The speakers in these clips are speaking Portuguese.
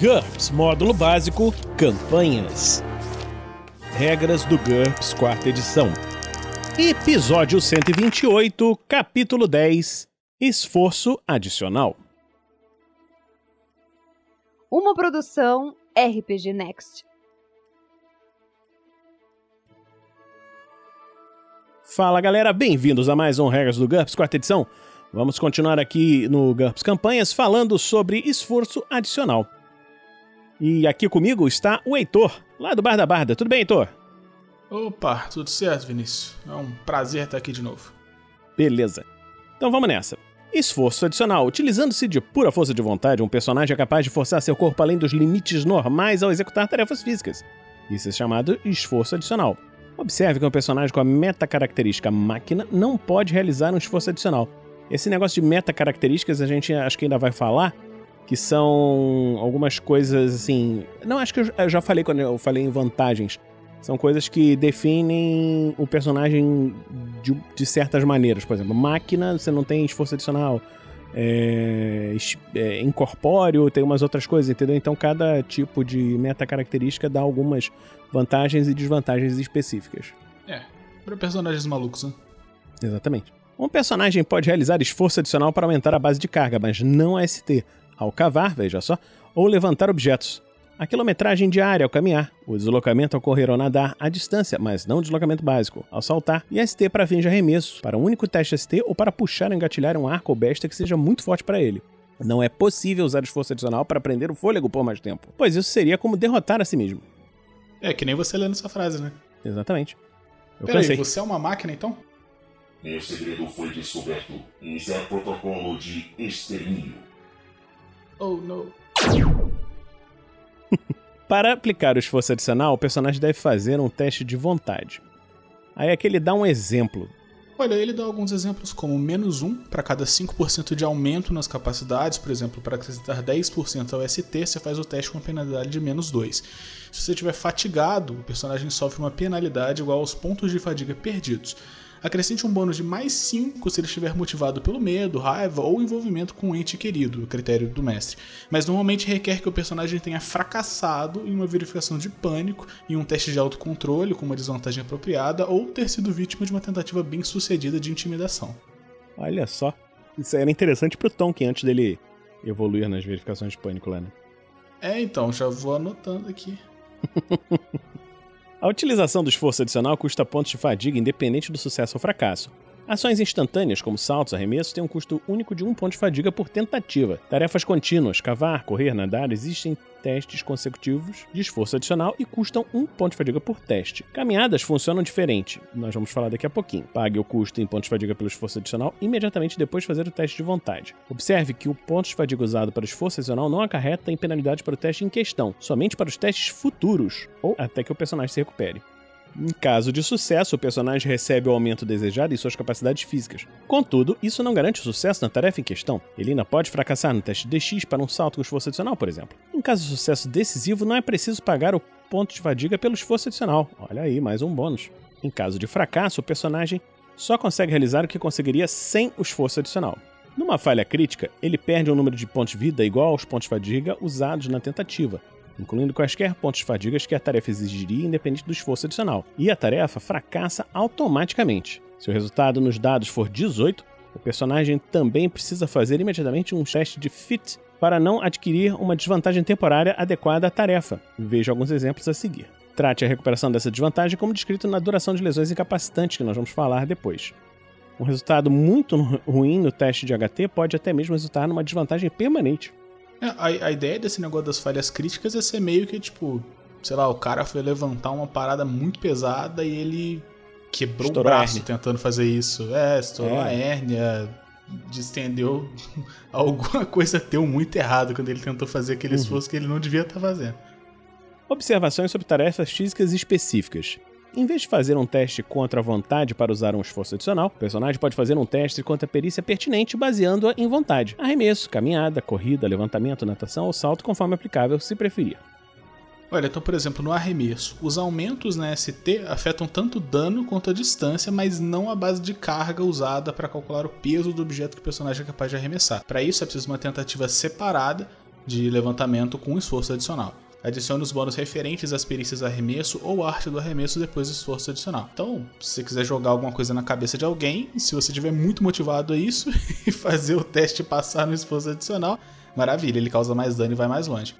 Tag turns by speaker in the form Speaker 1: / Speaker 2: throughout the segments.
Speaker 1: GURPS Módulo Básico Campanhas. Regras do GURPS Quarta Edição. Episódio 128, Capítulo 10 Esforço Adicional.
Speaker 2: Uma produção RPG Next.
Speaker 1: Fala galera, bem-vindos a mais um Regras do GURPS Quarta Edição. Vamos continuar aqui no GURPS Campanhas falando sobre esforço adicional. E aqui comigo está o Heitor, lá do Bar da Barda. Tudo bem, Heitor?
Speaker 3: Opa, tudo certo, Vinícius. É um prazer estar aqui de novo.
Speaker 1: Beleza. Então vamos nessa. Esforço adicional. Utilizando-se de pura força de vontade, um personagem é capaz de forçar seu corpo além dos limites normais ao executar tarefas físicas. Isso é chamado esforço adicional. Observe que um personagem com a meta-característica máquina não pode realizar um esforço adicional. Esse negócio de meta-características a gente acho que ainda vai falar, que são algumas coisas assim. Não, acho que eu já falei quando eu falei em vantagens. São coisas que definem o personagem de, de certas maneiras. Por exemplo, máquina, você não tem esforço adicional. É, é, incorpóreo, tem umas outras coisas, entendeu? Então cada tipo de meta-característica dá algumas vantagens e desvantagens específicas.
Speaker 3: É, para personagens malucos, né?
Speaker 1: Exatamente. Um personagem pode realizar esforço adicional para aumentar a base de carga, mas não a ST ao cavar, veja só, ou levantar objetos. A quilometragem diária ao caminhar, o deslocamento ao correr ou nadar à distância, mas não deslocamento básico, ao saltar, e ST para fins de arremesso, para um único teste ST ou para puxar ou engatilhar um arco ou besta que seja muito forte para ele. Não é possível usar esforço adicional para prender o fôlego por mais tempo, pois isso seria como derrotar a si mesmo.
Speaker 3: É, que nem você lendo essa frase, né?
Speaker 1: Exatamente.
Speaker 3: Eu Peraí, você é uma máquina então?
Speaker 4: Meu segredo foi descoberto. Isso é protocolo de extermínio.
Speaker 3: Oh, não.
Speaker 1: Para aplicar o esforço adicional, o personagem deve fazer um teste de vontade. Aí que ele dá um exemplo.
Speaker 3: Olha, ele dá alguns exemplos como menos 1 para cada 5% de aumento nas capacidades, por exemplo, para acrescentar 10% ao ST, você faz o teste com penalidade de menos 2. Se você estiver fatigado, o personagem sofre uma penalidade igual aos pontos de fadiga perdidos. Acrescente um bônus de mais 5 se ele estiver motivado pelo medo, raiva ou envolvimento com um ente querido, o critério do mestre. Mas normalmente requer que o personagem tenha fracassado em uma verificação de pânico, em um teste de autocontrole com uma desvantagem apropriada ou ter sido vítima de uma tentativa bem sucedida de intimidação.
Speaker 1: Olha só. Isso era interessante pro Tonkin antes dele evoluir nas verificações de pânico lá, né?
Speaker 3: É, então, já vou anotando aqui.
Speaker 1: A utilização do esforço adicional custa pontos de fadiga independente do sucesso ou fracasso. Ações instantâneas, como saltos, arremessos, têm um custo único de um ponto de fadiga por tentativa. Tarefas contínuas, cavar, correr, nadar, existem testes consecutivos de esforço adicional e custam um ponto de fadiga por teste. Caminhadas funcionam diferente, nós vamos falar daqui a pouquinho. Pague o custo em pontos de fadiga pelo esforço adicional imediatamente depois de fazer o teste de vontade. Observe que o ponto de fadiga usado para o esforço adicional não acarreta em penalidade para o teste em questão, somente para os testes futuros, ou até que o personagem se recupere. Em caso de sucesso, o personagem recebe o aumento desejado em suas capacidades físicas. Contudo, isso não garante o sucesso na tarefa em questão. Ele ainda pode fracassar no teste DX para um salto com esforço adicional, por exemplo. Em caso de sucesso decisivo, não é preciso pagar o ponto de fadiga pelo esforço adicional. Olha aí, mais um bônus. Em caso de fracasso, o personagem só consegue realizar o que conseguiria sem o esforço adicional. Numa falha crítica, ele perde um número de pontos de vida igual aos pontos de fadiga usados na tentativa, incluindo quaisquer pontos de fadigas que a tarefa exigiria independente do esforço adicional. E a tarefa fracassa automaticamente. Se o resultado nos dados for 18, o personagem também precisa fazer imediatamente um teste de fit para não adquirir uma desvantagem temporária adequada à tarefa. Veja alguns exemplos a seguir. Trate a recuperação dessa desvantagem como descrito na duração de lesões incapacitantes, que nós vamos falar depois. Um resultado muito ruim no teste de HT pode até mesmo resultar numa desvantagem permanente.
Speaker 3: É, a, a ideia desse negócio das falhas críticas é ser meio que, tipo, sei lá, o cara foi levantar uma parada muito pesada e ele quebrou estourou o braço tentando fazer isso. É, estourou é. a hérnia, distendeu. Alguma coisa deu muito errado quando ele tentou fazer aquele uhum. esforço que ele não devia estar tá fazendo.
Speaker 1: Observações sobre tarefas físicas específicas. Em vez de fazer um teste contra a vontade para usar um esforço adicional, o personagem pode fazer um teste contra a perícia pertinente baseando-a em vontade. Arremesso, caminhada, corrida, levantamento, natação ou salto, conforme aplicável, se preferir.
Speaker 3: Olha, então, por exemplo, no arremesso, os aumentos na ST afetam tanto o dano quanto a distância, mas não a base de carga usada para calcular o peso do objeto que o personagem é capaz de arremessar. Para isso, é preciso uma tentativa separada de levantamento com esforço adicional. Adicione os bônus referentes às perícias arremesso ou arte do arremesso depois do esforço adicional. Então, se você quiser jogar alguma coisa na cabeça de alguém, se você estiver muito motivado a isso e fazer o teste passar no esforço adicional, maravilha, ele causa mais dano e vai mais longe.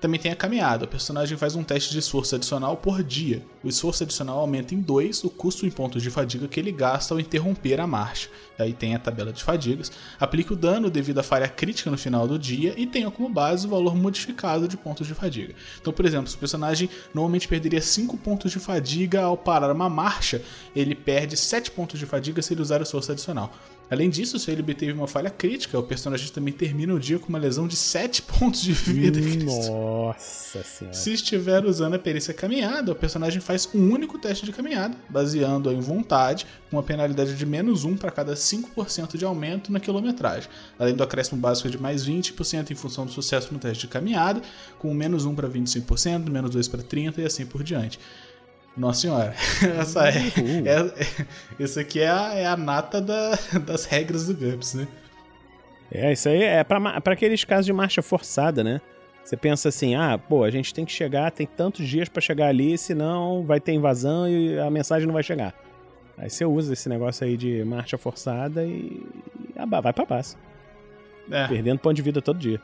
Speaker 3: Também tem a caminhada. O personagem faz um teste de esforço adicional por dia. O esforço adicional aumenta em 2 o custo em pontos de fadiga que ele gasta ao interromper a marcha. Aí tem a tabela de fadigas. Aplique o dano devido à falha crítica no final do dia e tenha como base o valor modificado de pontos de fadiga. Então, por exemplo, se o personagem normalmente perderia 5 pontos de fadiga ao parar uma marcha, ele perde 7 pontos de fadiga se ele usar o esforço adicional. Além disso, se ele teve uma falha crítica, o personagem também termina o dia com uma lesão de 7 pontos de vida.
Speaker 1: Nossa senhora.
Speaker 3: Se estiver usando a perícia caminhada, o personagem faz um único teste de caminhada, baseando em vontade, com uma penalidade de menos 1 para cada 5% de aumento na quilometragem, além do acréscimo básico de mais 20% em função do sucesso no teste de caminhada, com menos 1 para 25%, menos 2 para 30% e assim por diante. Nossa senhora, essa é, é, é, isso aqui é a, é a nata da, das regras do GUPS, né?
Speaker 1: É, isso aí é para aqueles casos de marcha forçada, né? Você pensa assim, ah, pô, a gente tem que chegar, tem tantos dias para chegar ali, senão vai ter invasão e a mensagem não vai chegar. Aí você usa esse negócio aí de marcha forçada e, e vai pra paz. É. Perdendo ponto de vida todo dia.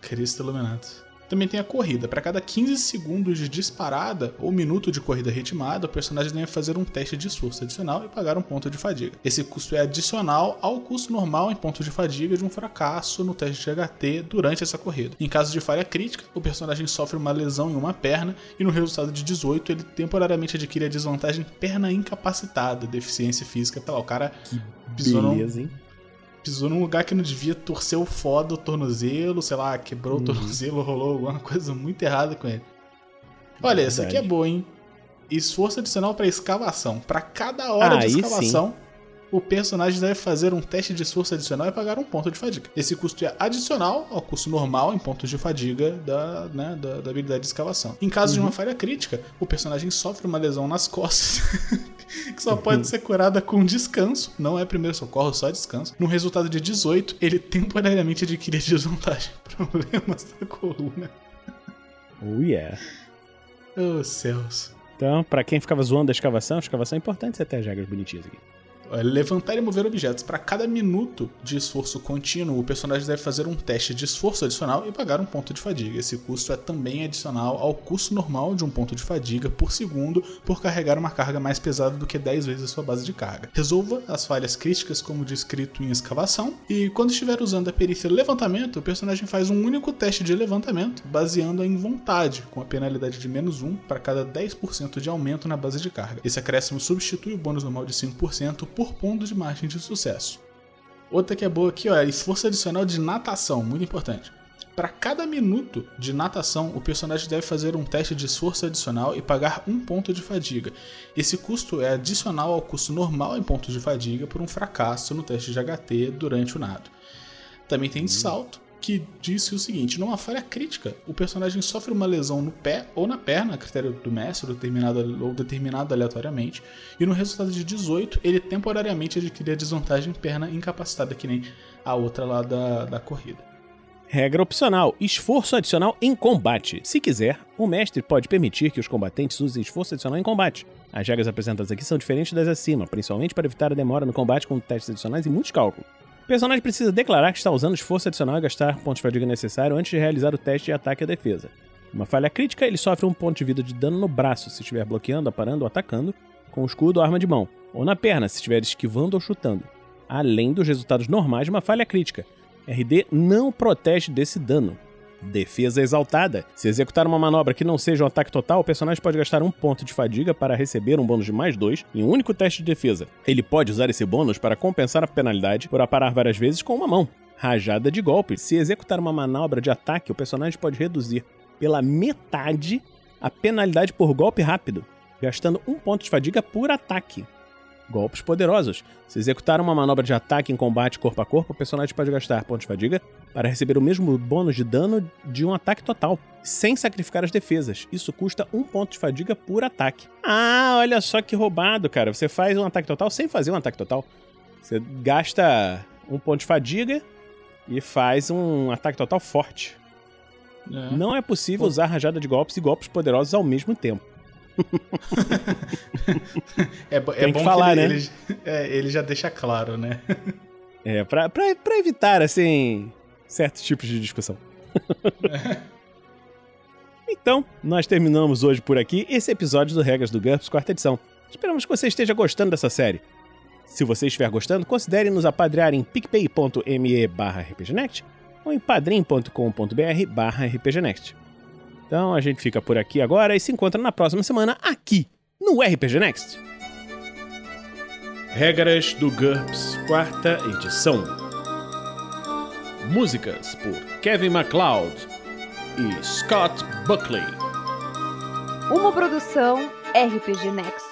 Speaker 3: Cristo iluminado. Também tem a corrida. Para cada 15 segundos de disparada ou minuto de corrida ritmada, o personagem deve fazer um teste de esforço adicional e pagar um ponto de fadiga. Esse custo é adicional ao custo normal em ponto de fadiga de um fracasso no teste de HT durante essa corrida. Em caso de falha crítica, o personagem sofre uma lesão em uma perna e no resultado de 18 ele temporariamente adquire a desvantagem perna incapacitada, deficiência física. Tá lá, o cara
Speaker 1: pisou Beleza, hein?
Speaker 3: Pisou num lugar que não devia, torceu foda o tornozelo, sei lá, quebrou uhum. o tornozelo, rolou alguma coisa muito errada com ele. Olha, essa aqui é boa, hein? Esforço adicional para escavação. Para cada hora ah, de escavação, o personagem deve fazer um teste de esforço adicional e pagar um ponto de fadiga. Esse custo é adicional ao custo normal em pontos de fadiga da, né, da, da habilidade de escavação. Em caso uhum. de uma uhum. falha crítica, o personagem sofre uma lesão nas costas. que só pode ser curada com descanso, não é primeiro socorro, só descanso. No resultado de 18, ele temporariamente adquire desvantagem. Problemas da coluna.
Speaker 1: Oh yeah.
Speaker 3: Oh céus.
Speaker 1: Então, para quem ficava zoando a escavação, a escavação é importante você ter as regras bonitinhas aqui.
Speaker 3: Levantar e mover objetos. Para cada minuto de esforço contínuo, o personagem deve fazer um teste de esforço adicional e pagar um ponto de fadiga. Esse custo é também adicional ao custo normal de um ponto de fadiga por segundo por carregar uma carga mais pesada do que 10 vezes a sua base de carga. Resolva as falhas críticas como descrito em escavação, e quando estiver usando a perícia levantamento, o personagem faz um único teste de levantamento, baseando em vontade, com a penalidade de menos 1 para cada 10% de aumento na base de carga. Esse acréscimo substitui o bônus normal de 5% por ponto de margem de sucesso. Outra que é boa aqui, ó, é esforço adicional de natação, muito importante. Para cada minuto de natação, o personagem deve fazer um teste de esforço adicional e pagar um ponto de fadiga. Esse custo é adicional ao custo normal em pontos de fadiga por um fracasso no teste de HT durante o nado. Também tem salto, que disse o seguinte: numa falha crítica, o personagem sofre uma lesão no pé ou na perna, a critério do mestre, determinado, ou determinado aleatoriamente, e no resultado de 18, ele temporariamente adquire a desvantagem perna incapacitada, que nem a outra lá da, da corrida.
Speaker 1: Regra opcional: esforço adicional em combate. Se quiser, o mestre pode permitir que os combatentes usem esforço adicional em combate. As regras apresentadas aqui são diferentes das acima, principalmente para evitar a demora no combate com testes adicionais e muitos cálculos. O personagem precisa declarar que está usando esforço adicional e gastar pontos de fadiga necessário antes de realizar o teste de ataque ou defesa. Uma falha crítica, ele sofre um ponto de vida de dano no braço se estiver bloqueando, aparando ou atacando, com escudo ou arma de mão, ou na perna se estiver esquivando ou chutando, além dos resultados normais de uma falha crítica. RD não protege desse dano. Defesa exaltada. Se executar uma manobra que não seja um ataque total, o personagem pode gastar um ponto de fadiga para receber um bônus de mais dois em um único teste de defesa. Ele pode usar esse bônus para compensar a penalidade por aparar várias vezes com uma mão. Rajada de golpe. Se executar uma manobra de ataque, o personagem pode reduzir pela metade a penalidade por golpe rápido, gastando um ponto de fadiga por ataque. Golpes poderosos. Se executar uma manobra de ataque em combate corpo a corpo, o personagem pode gastar pontos de fadiga para receber o mesmo bônus de dano de um ataque total, sem sacrificar as defesas. Isso custa um ponto de fadiga por ataque. Ah, olha só que roubado, cara. Você faz um ataque total sem fazer um ataque total. Você gasta um ponto de fadiga e faz um ataque total forte.
Speaker 3: É.
Speaker 1: Não é possível usar rajada de golpes e golpes poderosos ao mesmo tempo.
Speaker 3: É, é
Speaker 1: Tem que
Speaker 3: bom
Speaker 1: falar,
Speaker 3: ele,
Speaker 1: né?
Speaker 3: ele, é, ele já deixa claro, né?
Speaker 1: É, pra, pra, pra evitar, assim, certos tipos de discussão. então, nós terminamos hoje por aqui esse episódio do Regras do GURPS, quarta edição. Esperamos que você esteja gostando dessa série. Se você estiver gostando, considere nos apadrear em picpay.me barra rpgnext ou em padrim.com.br barra rpgnext. Então a gente fica por aqui agora e se encontra na próxima semana aqui no RPG Next. Regras do GURPS, quarta edição. Músicas por Kevin MacLeod e Scott Buckley.
Speaker 2: Uma produção RPG Next.